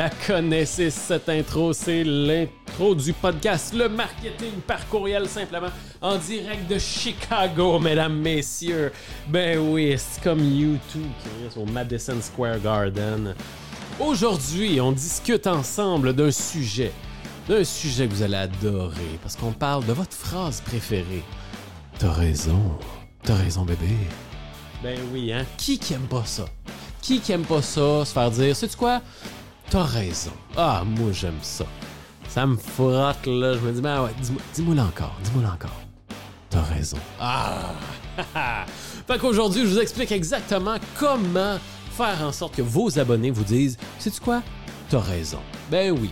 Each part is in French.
la connaissez, cette intro, c'est l'intro du podcast Le Marketing par courriel, simplement, en direct de Chicago, mesdames, messieurs. Ben oui, c'est comme YouTube qui reste au Madison Square Garden. Aujourd'hui, on discute ensemble d'un sujet, d'un sujet que vous allez adorer, parce qu'on parle de votre phrase préférée. T'as raison, t'as raison, bébé. Ben oui, hein? Qui qui aime pas ça? Qui qui aime pas ça, se faire dire, sais-tu quoi? T'as raison. Ah, moi j'aime ça. Ça me frotte là, je me dis, ben ouais, dis-moi dis encore, dis-moi encore. T'as raison. Ah! fait qu'aujourd'hui, je vous explique exactement comment faire en sorte que vos abonnés vous disent, sais-tu quoi? T'as raison. Ben oui.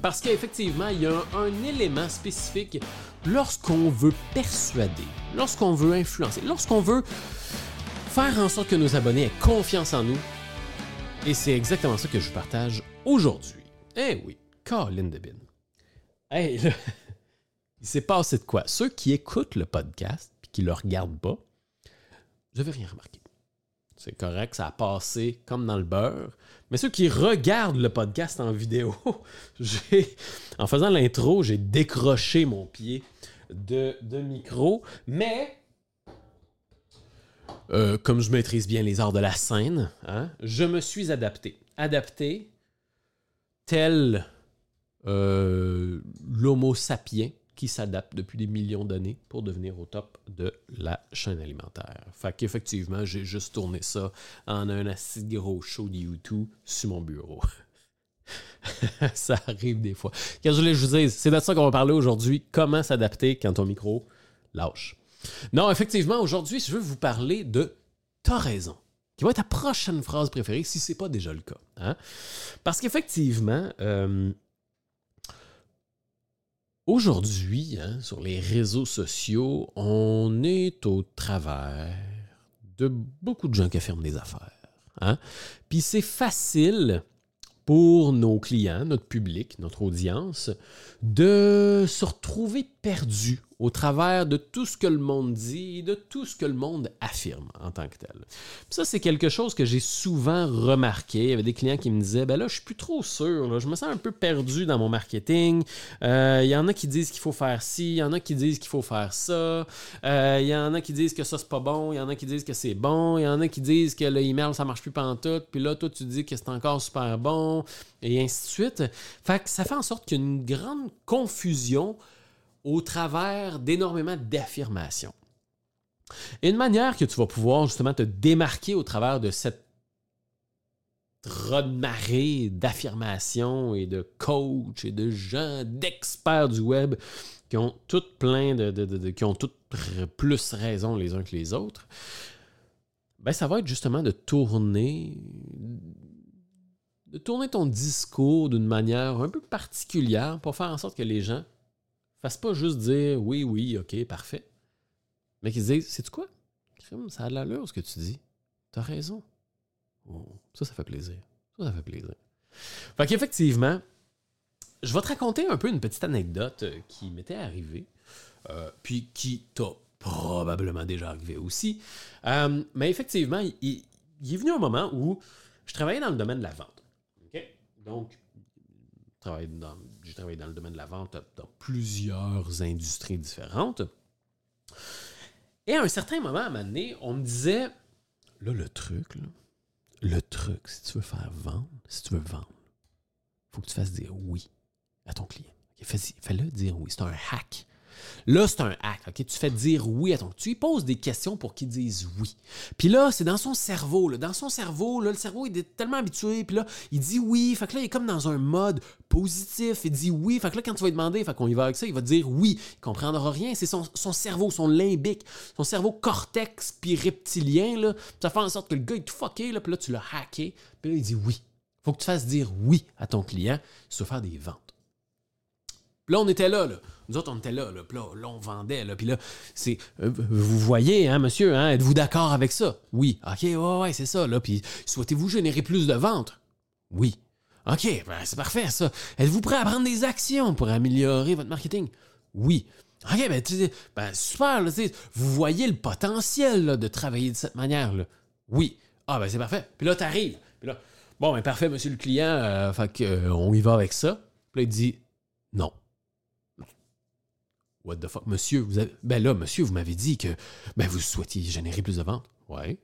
Parce qu'effectivement, il y a un élément spécifique lorsqu'on veut persuader, lorsqu'on veut influencer, lorsqu'on veut faire en sorte que nos abonnés aient confiance en nous. Et c'est exactement ça que je partage aujourd'hui. Eh oui, Colin Debin. Hey, là, il s'est passé de quoi? Ceux qui écoutent le podcast et qui le regardent pas, je n'avais rien remarqué. C'est correct, ça a passé comme dans le beurre. Mais ceux qui regardent le podcast en vidéo, j'ai, en faisant l'intro, j'ai décroché mon pied de micro. Mais euh, comme je maîtrise bien les arts de la scène, hein, je me suis adapté. Adapté tel euh, l'homo sapiens qui s'adapte depuis des millions d'années pour devenir au top de la chaîne alimentaire. Fait qu'effectivement, j'ai juste tourné ça en un assez gros show de YouTube sur mon bureau. ça arrive des fois. Quand je voulais je vous c'est de ça qu'on va parler aujourd'hui. Comment s'adapter quand ton micro lâche. Non, effectivement, aujourd'hui, je veux vous parler de T'as raison, qui va être ta prochaine phrase préférée si ce n'est pas déjà le cas. Hein? Parce qu'effectivement, euh, aujourd'hui, hein, sur les réseaux sociaux, on est au travers de beaucoup de gens qui affirment des affaires. Hein? Puis c'est facile pour nos clients, notre public, notre audience, de se retrouver perdus au travers de tout ce que le monde dit, de tout ce que le monde affirme en tant que tel. ça, c'est quelque chose que j'ai souvent remarqué. Il y avait des clients qui me disaient, ben là, je suis plus trop sûr, je me sens un peu perdu dans mon marketing. Euh, il y en a qui disent qu'il faut faire ci, il y en a qui disent qu'il faut faire ça, euh, il y en a qui disent que ça, c'est pas bon, il y en a qui disent que c'est bon, il y en a qui disent que le email, ça marche plus pantoute, puis là, toi, tu dis que c'est encore super bon, et ainsi de suite. Fait que ça fait en sorte qu'il y a une grande confusion au travers d'énormément d'affirmations. une manière que tu vas pouvoir justement te démarquer au travers de cette marée d'affirmations et de coachs et de gens, d'experts du web qui ont toutes plein de, qui ont toutes plus raison les uns que les autres, ben ça va être justement de tourner de tourner ton discours d'une manière un peu particulière pour faire en sorte que les gens Fasse pas juste dire oui, oui, ok, parfait. Mais qu'ils disent, c'est quoi? Ça a de l'allure ce que tu dis. T'as raison. Oh, ça, ça fait plaisir. Ça, ça fait plaisir. Fait qu'effectivement, je vais te raconter un peu une petite anecdote euh, qui m'était arrivée, euh, puis qui t'a probablement déjà arrivé aussi. Euh, mais effectivement, il, il, est venu un moment où je travaillais dans le domaine de la vente. Donc, dans, j'ai travaillé dans le domaine de la vente dans plusieurs industries différentes. Et à un certain moment, à un moment donné, on me disait, là, le truc, le truc, si tu veux faire vendre, si tu veux vendre, il faut que tu fasses dire oui à ton client. Fais-le dire oui. C'est un hack. Là, c'est un hack. ok? Tu fais dire oui à ton. Tu lui poses des questions pour qu'il dise oui. Puis là, c'est dans son cerveau. Là. Dans son cerveau, le cerveau il est tellement habitué. Puis là, il dit oui. Fait que là, il est comme dans un mode positif. Il dit oui. Fait que là, quand tu vas demander, fait qu'on y va avec ça, il va dire oui. Il comprendra rien. C'est son, cerveau, son limbique, son cerveau cortex puis reptilien. Là. Ça fait en sorte que le gars est tout fucké. Là, puis là, tu l'as hacké. Puis là, il dit oui. Faut que tu fasses dire oui à ton client veux faire des ventes. Là, on était là, là. Nous autres, on était là, là. Puis là, on vendait, là. Puis là, c'est. Euh, vous voyez, hein, monsieur, hein, êtes-vous d'accord avec ça? Oui. OK, ouais, ouais, c'est ça, là. Puis souhaitez-vous générer plus de ventes? Oui. OK, ben, c'est parfait, ça. Êtes-vous prêt à prendre des actions pour améliorer votre marketing? Oui. OK, ben, tu ben super, là, vous voyez le potentiel de travailler de cette manière, là. Oui. Ah, ben, c'est parfait. Puis là, t'arrives. Puis là, Bon, ben parfait, monsieur le client, euh, fait que, euh, y va avec ça. Puis là, il dit non. What the fuck, monsieur, vous avez... Ben là, monsieur, vous m'avez dit que ben, vous souhaitiez générer plus de ventes. Ouais.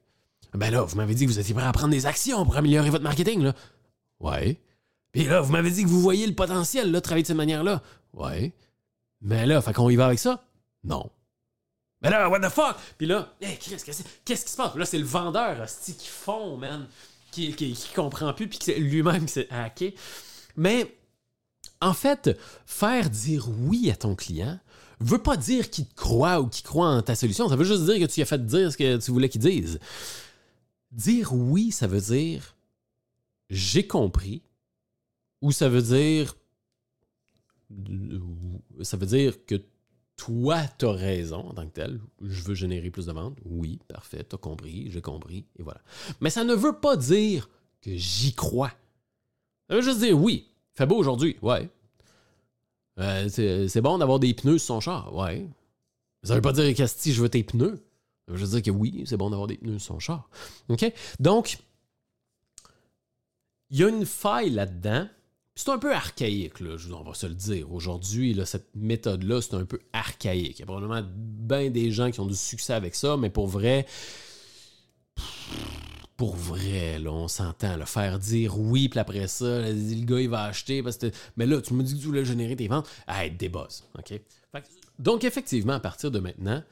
Ben là, vous m'avez dit que vous étiez prêt à prendre des actions pour améliorer votre marketing, là. Ouais. Puis là, vous m'avez dit que vous voyez le potentiel, là, de travailler de cette manière-là. Ouais. Mais là, fait qu'on y va avec ça? Non. Mais là, what the fuck? Puis là, hey, Chris, qu'est-ce qui se passe? Là, c'est le vendeur, hostie, qui fond, man. Qui, qui, qui comprend plus, puis lui-même qui s'est hacké. Mais, en fait, faire dire oui à ton client veut pas dire qu'il te croit ou qu'il croit en ta solution. Ça veut juste dire que tu as fait dire ce que tu voulais qu'il dise. Dire oui, ça veut dire j'ai compris, ou ça veut dire ça veut dire que toi, tu as raison en tant que tel. Je veux générer plus de ventes. Oui, parfait, tu as compris, j'ai compris, et voilà. Mais ça ne veut pas dire que j'y crois. Ça veut juste dire oui, fait beau aujourd'hui, ouais. Euh, c'est bon d'avoir des pneus sur son char, ouais. Ça veut pas dire que si je veux tes pneus. Veut juste dire que oui, c'est bon d'avoir des pneus sur son char. OK? Donc, il y a une faille là-dedans c'est un peu archaïque, là, on va se le dire. Aujourd'hui, cette méthode-là, c'est un peu archaïque. Il y a probablement bien des gens qui ont du succès avec ça, mais pour vrai, pour vrai, là, on s'entend. Le faire dire oui, puis après ça, le gars, il va acheter. Parce que, mais là, tu me dis que tu voulais générer tes ventes. Ah, des buzz. OK? donc, effectivement, à partir de maintenant,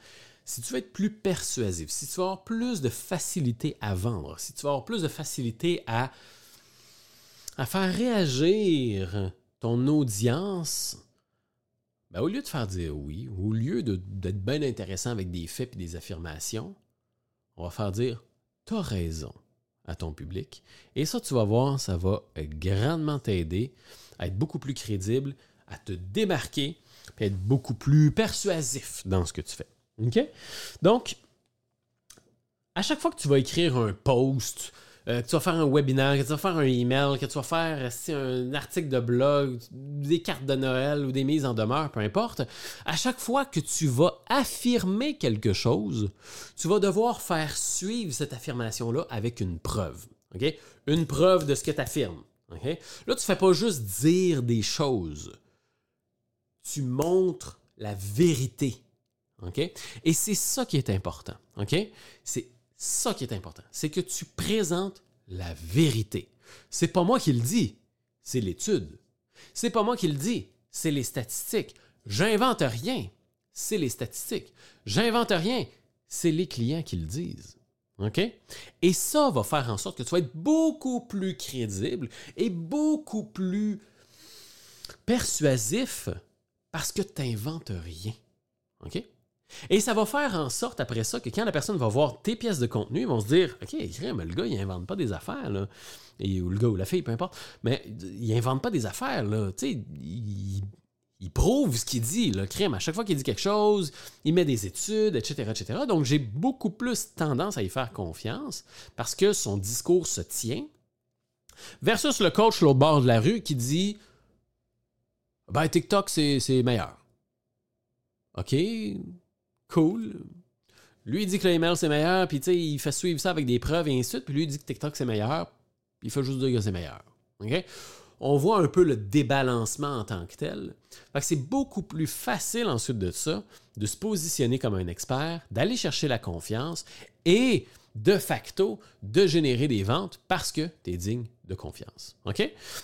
si tu veux être plus persuasif, si tu veux avoir plus de facilité à vendre, si tu veux avoir plus de facilité à à faire réagir ton audience, ben, au lieu de faire dire oui, au lieu d'être bien intéressant avec des faits et des affirmations, on va faire dire T'as raison à ton public. Et ça, tu vas voir, ça va grandement t'aider à être beaucoup plus crédible, à te démarquer, et être beaucoup plus persuasif dans ce que tu fais. OK? Donc, à chaque fois que tu vas écrire un post, euh, que tu vas faire un webinaire, que tu vas faire un email, que tu vas faire un article de blog, des cartes de Noël ou des mises en demeure, peu importe, à chaque fois que tu vas affirmer quelque chose, tu vas devoir faire suivre cette affirmation-là avec une preuve. Une preuve de ce que tu affirmes. Là, tu ne fais pas juste dire des choses. Tu montres la vérité. Et c'est ça qui est important. C'est ça qui est important, c'est que tu présentes la vérité. C'est pas moi qui le dis, c'est l'étude. C'est pas moi qui le dis, c'est les statistiques. J'invente rien, c'est les statistiques. J'invente rien, c'est les clients qui le disent. OK? Et ça va faire en sorte que tu vas être beaucoup plus crédible et beaucoup plus persuasif parce que tu n'inventes rien. OK? Et ça va faire en sorte après ça que quand la personne va voir tes pièces de contenu, ils vont se dire OK, mais le gars, il invente pas des affaires, là. Et, ou le gars ou la fille, peu importe. Mais il invente pas des affaires, là. Tu sais, il, prouve ce qu'il dit, le crime. À chaque fois qu'il dit quelque chose, il met des études, etc., etc. Donc, j'ai beaucoup plus tendance à y faire confiance parce que son discours se tient. Versus le coach au bord de la rue qui dit Ben, TikTok, c'est meilleur. OK, cool. Lui, il dit que l'email, c'est meilleur, puis il fait suivre ça avec des preuves et ainsi de suite, puis lui, il dit que TikTok, c'est meilleur, il fait juste dire que c'est meilleur. On voit un peu le débalancement en tant que tel. c'est beaucoup plus facile ensuite de ça de se positionner comme un expert, d'aller chercher la confiance et de facto de générer des ventes parce que tu es digne de confiance.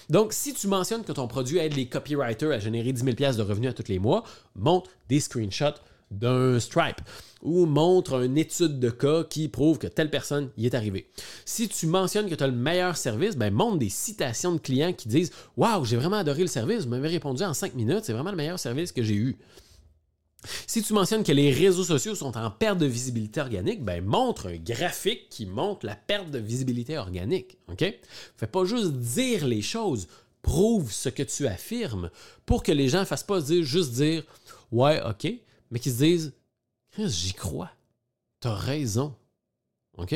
Donc, si tu mentionnes que ton produit aide les copywriters à générer 10 000 de revenus à tous les mois, monte des screenshots d'un Stripe ou montre une étude de cas qui prouve que telle personne y est arrivée. Si tu mentionnes que tu as le meilleur service, ben montre des citations de clients qui disent Waouh, j'ai vraiment adoré le service, vous m'avez répondu en 5 minutes, c'est vraiment le meilleur service que j'ai eu. Si tu mentionnes que les réseaux sociaux sont en perte de visibilité organique, ben montre un graphique qui montre la perte de visibilité organique. OK? Fais pas juste dire les choses, prouve ce que tu affirmes pour que les gens ne fassent pas juste dire Ouais, OK, mais qui se disent J'y crois. Tu as raison. OK?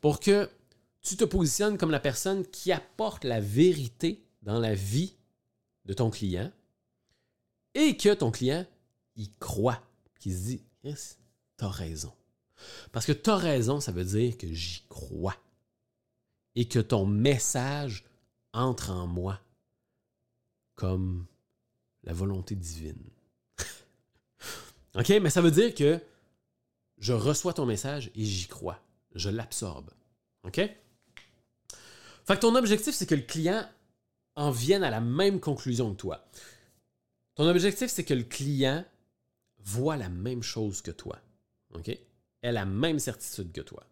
Pour que tu te positionnes comme la personne qui apporte la vérité dans la vie de ton client et que ton client y croit, qui se dit Yes, tu as raison. Parce que tu as raison, ça veut dire que j'y crois. et que ton message entre en moi comme la volonté divine. OK, mais ça veut dire que je reçois ton message et j'y crois. Je l'absorbe. OK? Fait que ton objectif, c'est que le client en vienne à la même conclusion que toi. Ton objectif, c'est que le client voit la même chose que toi. OK? Ait la même certitude que toi.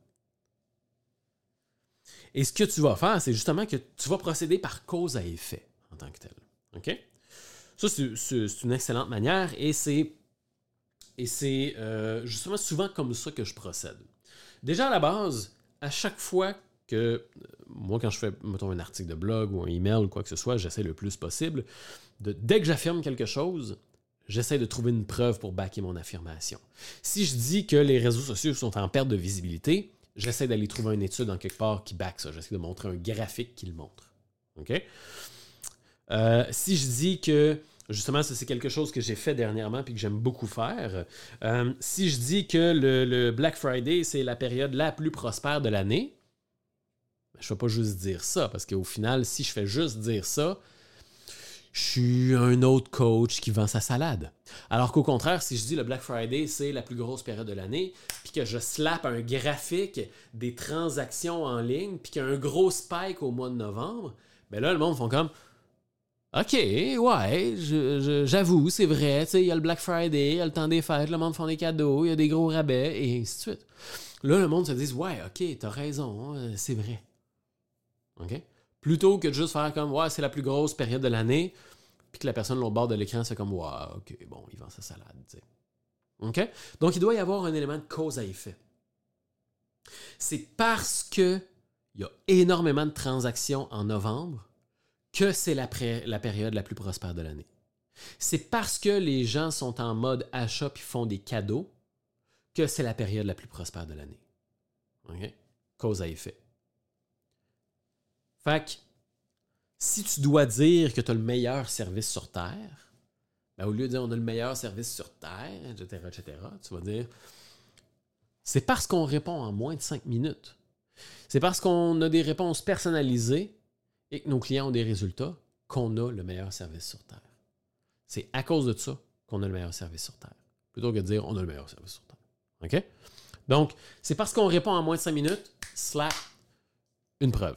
Et ce que tu vas faire, c'est justement que tu vas procéder par cause à effet en tant que tel. OK? Ça, c'est une excellente manière et c'est et c'est euh, justement souvent comme ça que je procède. Déjà à la base, à chaque fois que euh, moi, quand je fais mettons, un article de blog ou un email ou quoi que ce soit, j'essaie le plus possible de dès que j'affirme quelque chose, j'essaie de trouver une preuve pour backer mon affirmation. Si je dis que les réseaux sociaux sont en perte de visibilité, j'essaie d'aller trouver une étude en quelque part qui back ça. J'essaie de montrer un graphique qui le montre. OK? Euh, si je dis que Justement, c'est quelque chose que j'ai fait dernièrement et que j'aime beaucoup faire. Euh, si je dis que le, Black Friday, c'est la période la plus prospère de l'année, ben, je ne vais pas juste dire ça, parce qu'au final, si je fais juste dire ça, je suis un autre coach qui vend sa salade. Alors qu'au contraire, si je dis le Black Friday, c'est la plus grosse période de l'année, puis que je slap un graphique des transactions en ligne, puis qu'il y a un gros spike au mois de novembre, ben là, le monde font comme OK, ouais, j'avoue, c'est vrai. Il y a le Black Friday, il y a le temps des fêtes, le monde fait des cadeaux, il y a des gros rabais, et ainsi de suite. Là, le monde se dit Ouais, OK, t'as raison, hein, c'est vrai. OK? Plutôt que de juste faire comme Ouais, c'est la plus grosse période de l'année, puis que la personne au bord de l'écran, c'est comme Ouais, OK, bon, il vend sa salade. OK? Donc, il doit y avoir un élément de cause à effet. C'est parce qu'il y a énormément de transactions en novembre que c'est la, période la plus prospère de l'année. C'est parce que les gens sont en mode achat et font des cadeaux que c'est la période la plus prospère de l'année. OK? Cause à effet. Fait que, si tu dois dire que tu as le meilleur service sur Terre, ben, au lieu de dire on a le meilleur service sur Terre, etc., etc., tu vas dire c'est parce qu'on répond en moins de cinq minutes. C'est parce qu'on a des réponses personnalisées et que nos clients ont des résultats, qu'on a le meilleur service sur Terre. C'est à cause de ça qu'on a le meilleur service sur Terre. Plutôt que de dire on a le meilleur service sur Terre. OK? Donc, c'est parce qu'on répond en moins de 5 minutes, slack, une preuve.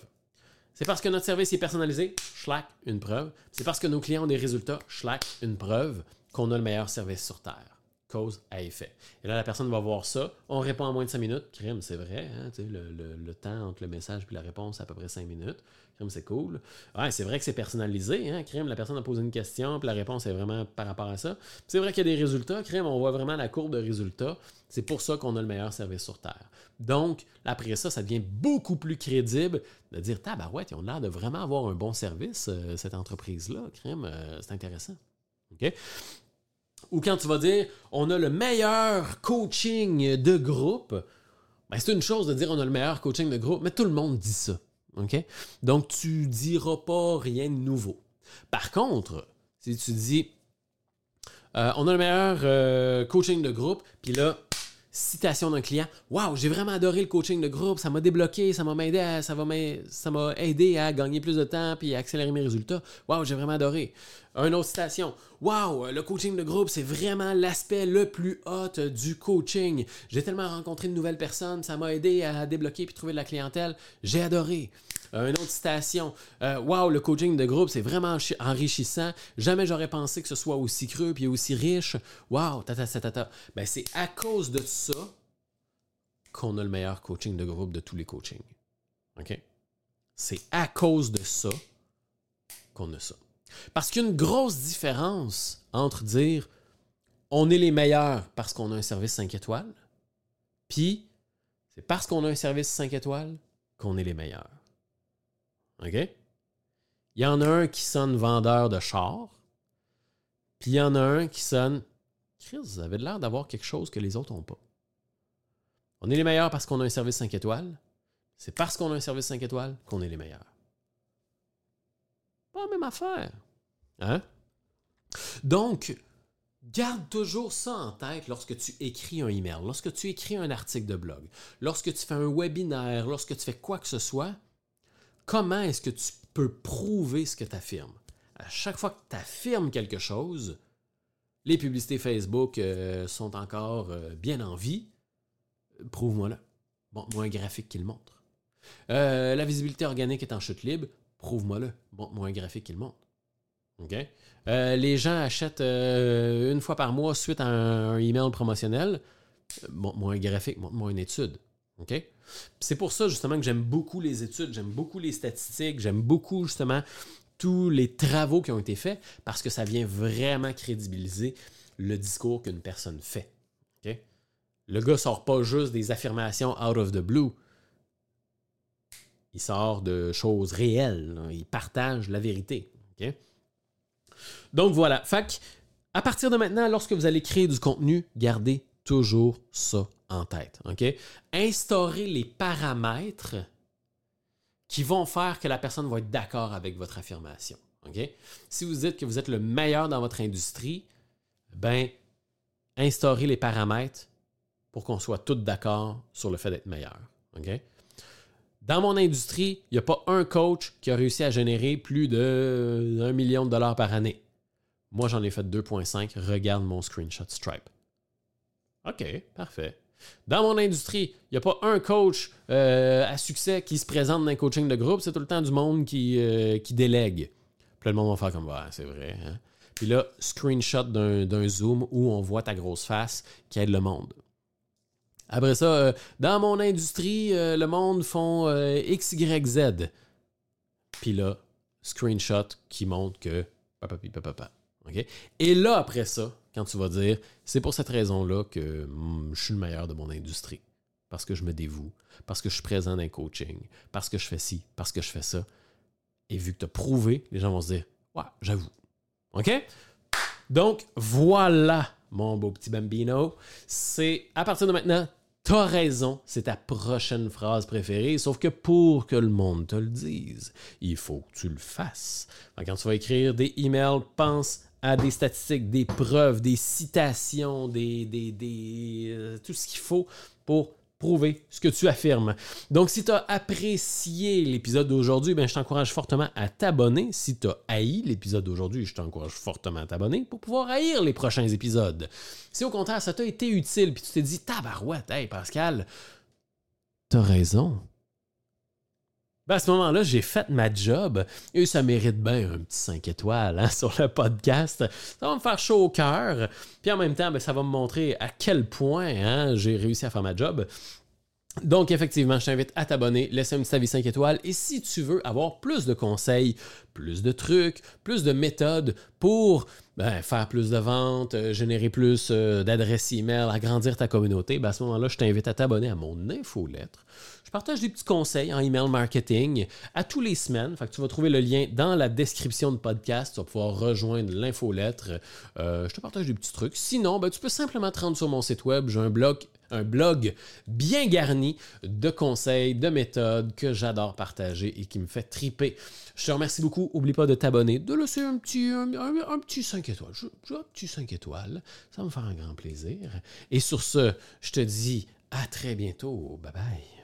C'est parce que notre service est personnalisé, slack, une preuve. C'est parce que nos clients ont des résultats, slack, une preuve, qu'on a le meilleur service sur Terre cause à effet. Et là, la personne va voir ça. On répond en moins de 5 minutes. Crime, c'est vrai. Hein, le, temps entre le message et la réponse, à peu près 5 minutes. Crime, c'est cool. Ouais, c'est vrai que c'est personnalisé. Hein, crime, la personne a posé une question, puis la réponse est vraiment par rapport à ça. C'est vrai qu'il y a des résultats. Crime, on voit vraiment la courbe de résultats. C'est pour ça qu'on a le meilleur service sur Terre. Donc, après ça, ça devient beaucoup plus crédible de dire Tabarouette, ils ont l'air de vraiment avoir un bon service, euh, cette entreprise-là. Crime, euh, c'est intéressant. OK? Ou quand tu vas dire on a le meilleur coaching de groupe, ben, c'est une chose de dire on a le meilleur coaching de groupe, mais tout le monde dit ça. OK? Donc, tu diras pas rien de nouveau. Par contre, si tu dis euh, on a le meilleur euh, coaching de groupe, puis là, citation d'un client. Waouh, j'ai vraiment adoré le coaching de groupe, ça m'a débloqué, ça m'a aidé ça ça m'a aidé à gagner plus de temps puis à accélérer mes résultats. Waouh, j'ai vraiment adoré. Une autre citation. Waouh, le coaching de groupe, c'est vraiment l'aspect le plus hot du coaching. J'ai tellement rencontré de nouvelles personnes, ça m'a aidé à débloquer puis trouver de la clientèle. J'ai adoré. Euh, une autre citation. Euh, wow, le coaching de groupe, c'est vraiment enrichissant. Jamais j'aurais pensé que ce soit aussi creux puis aussi riche. Wow, tata, tata, Ben, c'est à cause de ça qu'on a le meilleur coaching de groupe de tous les coachings. OK? C'est à cause de ça qu'on a ça. Parce qu'il y a une grosse différence entre dire on est les meilleurs parce qu'on a un service 5 étoiles, puis c'est parce qu'on a un service 5 étoiles qu'on est les meilleurs. OK? Il y en a un qui sonne vendeur de char, puis il y en a un qui sonne Chris, vous avez l'air d'avoir quelque chose que les autres n'ont pas. On est les meilleurs parce qu'on a un service 5 étoiles. C'est parce qu'on a un service 5 étoiles qu'on est les meilleurs. Pas la même affaire. Hein? Donc, garde toujours ça en tête lorsque tu écris un email, lorsque tu écris un article de blog, lorsque tu fais un webinaire, lorsque tu fais quoi que ce soit comment est-ce que tu peux prouver ce que tu affirmes? À chaque fois que tu affirmes quelque chose, les publicités Facebook euh, sont encore euh, bien en vie. Prouve-moi-le. Bon, moi un graphique qui le montre. Euh, la visibilité organique est en chute libre. Prouve-moi-le. Bon, moi un graphique qui le montre. Les gens achètent une fois par mois suite à un, email promotionnel. Montre-moi un graphique, montre-moi une étude. OK? C'est pour ça justement que j'aime beaucoup les études, j'aime beaucoup les statistiques, j'aime beaucoup justement tous les travaux qui ont été faits parce que ça vient vraiment crédibiliser le discours qu'une personne fait. Le gars sort pas juste des affirmations out of the blue. Il sort de choses réelles. Il partage la vérité. Donc voilà. Fait à partir de maintenant, lorsque vous allez créer du contenu, gardez toujours ça en tête. OK? Instaurez les paramètres qui vont faire que la personne va être d'accord avec votre affirmation. Si vous dites que vous êtes le meilleur dans votre industrie, ben, instaurez les paramètres pour qu'on soit tous d'accord sur le fait d'être meilleur. Dans mon industrie, il n'y a pas un coach qui a réussi à générer plus de 1 million de dollars par année. Moi, j'en ai fait 2,5. Regarde mon screenshot Stripe. OK, parfait. Dans mon industrie, il n'y a pas un coach euh, à succès qui se présente dans un coaching de groupe, c'est tout le temps du monde qui, euh, qui délègue. Puis le monde va faire comme, ouais, c'est vrai. Hein. Puis là, screenshot d'un zoom où on voit ta grosse face qui aide le monde. Après ça, euh, dans mon industrie, le monde font X, Y, Z. Puis là, screenshot qui montre que papa, papa, papa. Et là, après ça, quand tu vas dire, c'est pour cette raison-là que hmm, je suis le meilleur de mon industrie. Parce que je me dévoue, parce que je suis présent un coaching, parce que je fais ci, parce que je fais ça. Et vu que tu as prouvé, les gens vont se dire, ouais, j'avoue. OK? Donc, voilà, mon beau petit bambino. C'est à partir de maintenant, T'as raison, c'est ta prochaine phrase préférée, sauf que pour que le monde te le dise, il faut que tu le fasses. Quand tu vas écrire des emails, pense des statistiques, des preuves, des citations, des, des, euh, tout ce qu'il faut pour prouver ce que tu affirmes. Donc, si tu as apprécié l'épisode d'aujourd'hui, ben, je t'encourage fortement à t'abonner. Si tu as haï l'épisode d'aujourd'hui, je t'encourage fortement à t'abonner pour pouvoir haïr les prochains épisodes. Si au contraire, ça t'a été utile, puis tu t'es dit, tabarouette, hey Pascal, t'as raison. Ben à ce moment-là, j'ai fait ma job et ça mérite bien un petit 5 étoiles hein, sur le podcast. Ça va me faire chaud au cœur. Puis en même temps, ben, ça va me montrer à quel point hein, j'ai réussi à faire ma job. Donc, effectivement, je t'invite à t'abonner, laisser un petit avis 5 étoiles. Et si tu veux avoir plus de conseils, plus de trucs, plus de méthodes pour ben, faire plus de ventes, euh, générer plus euh, d'adresses email, agrandir ta communauté, ben, à ce moment-là, je t'invite à t'abonner à mon infolettre. Je partage des petits conseils en email marketing à tous les semaines. Fait tu vas trouver le lien dans la description de podcast. Tu vas pouvoir rejoindre l'infolettre. Euh, je te partage des petits trucs. Sinon, ben, tu peux simplement te rendre sur mon site web. J'ai un blog un blog bien garni de conseils, de méthodes que j'adore partager et qui me fait triper. Je te remercie beaucoup. Oublie pas de t'abonner, de laisser un petit, un, petit 5 étoiles. un petit 5 étoiles. Ça va me faire un grand plaisir. Et sur ce, je te dis à très bientôt. Bye bye.